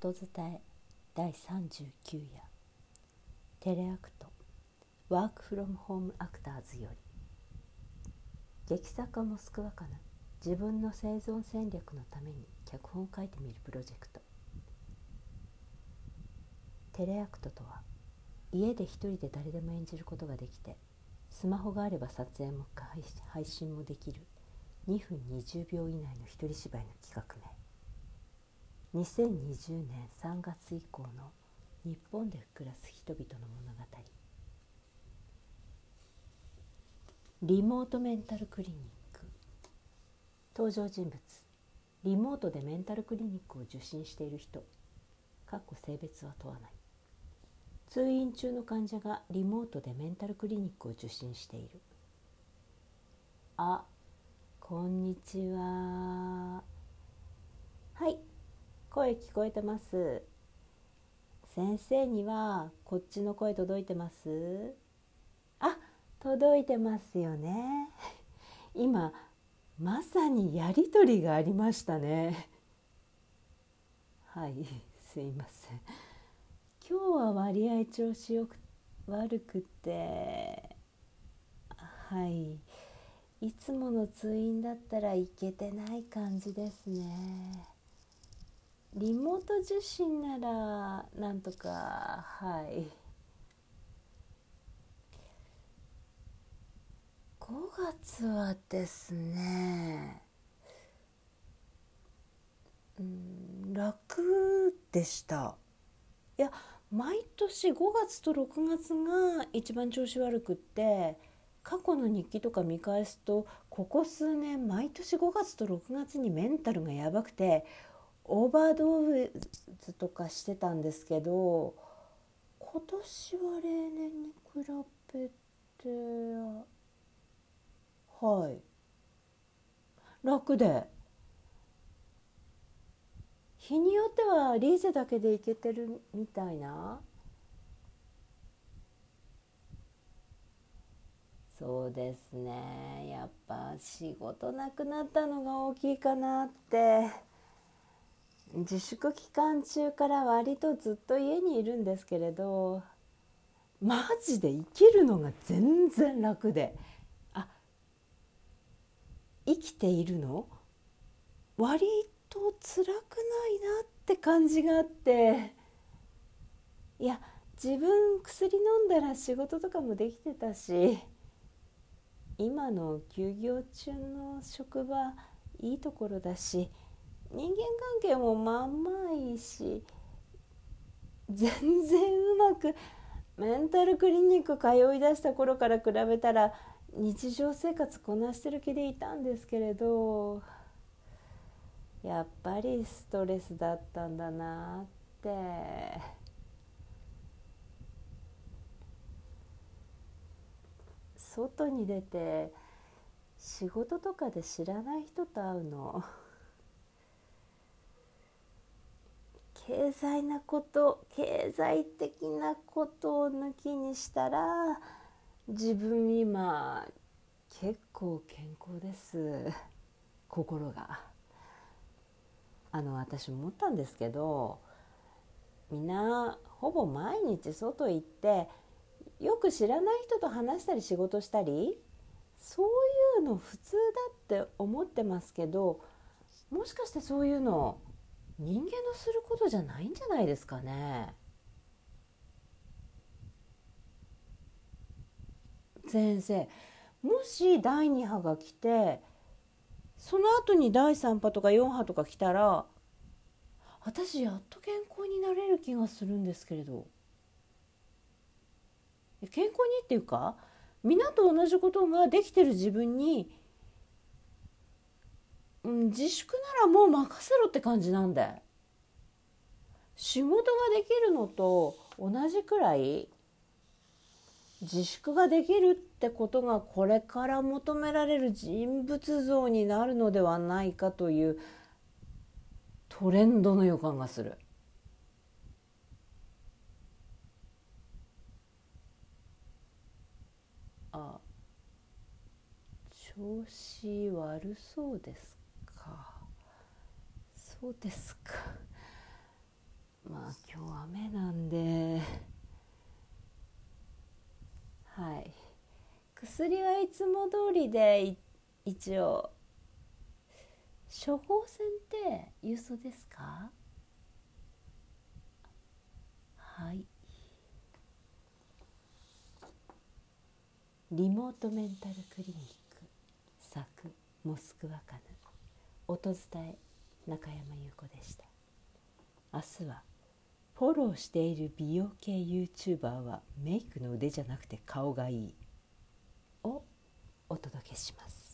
ことづたえ第39夜。テレアクト。ワークフロムホームアクターズより。劇作家モスクワカナ自分の生存戦略のために脚本を書いてみるプロジェクト。テレアクトとは家で一人で誰でも演じることができてスマホがあれば撮影も配信もできる。2分20秒以内の一人芝居の企画名。2020年3月以降の日本で暮らす人々の物語。リモートメンタルクリニック。登場人物。リモートでメンタルクリニックを受診している人。かっこ性別は問わない。通院中の患者がリモートでメンタルクリニックを受診している。あこんにちは。はい。声聞こえてます。先生にはこっちの声届いてます？あ届いてますよね。今まさにやり取りがありましたね。はいすいません。今日は割合調子よく悪くてはい。いつもの通院だったらいけてない感じですね。リモート受診ならなんとかはい。5月はですねうん楽でした。いや毎年5月と6月が一番調子悪くって過去の日記とか見返すとここ数年毎年5月と6月にメンタルがやばくてオーバードーズとかしてたんですけど今年は例年に比べてはい。楽で。日によってはリーゼだけでいけてるみたいな。そうですね。やっぱ仕事なくなったのが大きいかなって。自粛期間中から割とずっと家にいるんですけれどマジで生きるのが全然楽で。あ生きているの？割と辛くないなって感じがあって。いや自分薬飲んだら仕事とかもできてたし今の休業中の職場いいところだし人間関係もまあまいいし全然うまくメンタルクリニック通いだした頃から比べたら日常生活こなしてる気でいたんですけれどやっぱりストレスだったんだなって外に出て仕事とかで知らない人と会うの。経済なこと経済的なことを抜きにしたら自分今結構健康です心が。あの私思ったんですけどみんなほぼ毎日外行ってよく知らない人と話したり仕事したりそういうの普通だって思ってますけどもしかしてそういうの人間のすることじゃないんじゃないですかね。先生もし第2波が来てその後に第3波とか4波とか来たら私やっと健康になれる気がするんですけれど健康にっていうか皆と同じことができてる自分にん、自粛ならもう任せろって感じなんで仕事ができるのと同じくらい自粛ができるってことがこれから求められる人物像になるのではないかというトレンドの予感がする。あ調子悪そうですかそうですか。まあ今日雨なんで。はい。薬はいつも通りで一応処方箋って郵送ですか？はい。リモートメンタルクリニック。作モスクワカヌ音伝え中山優子でした。明日はフォローしている美容系 YouTuber はメイクの腕じゃなくて顔がいい。をお届けします。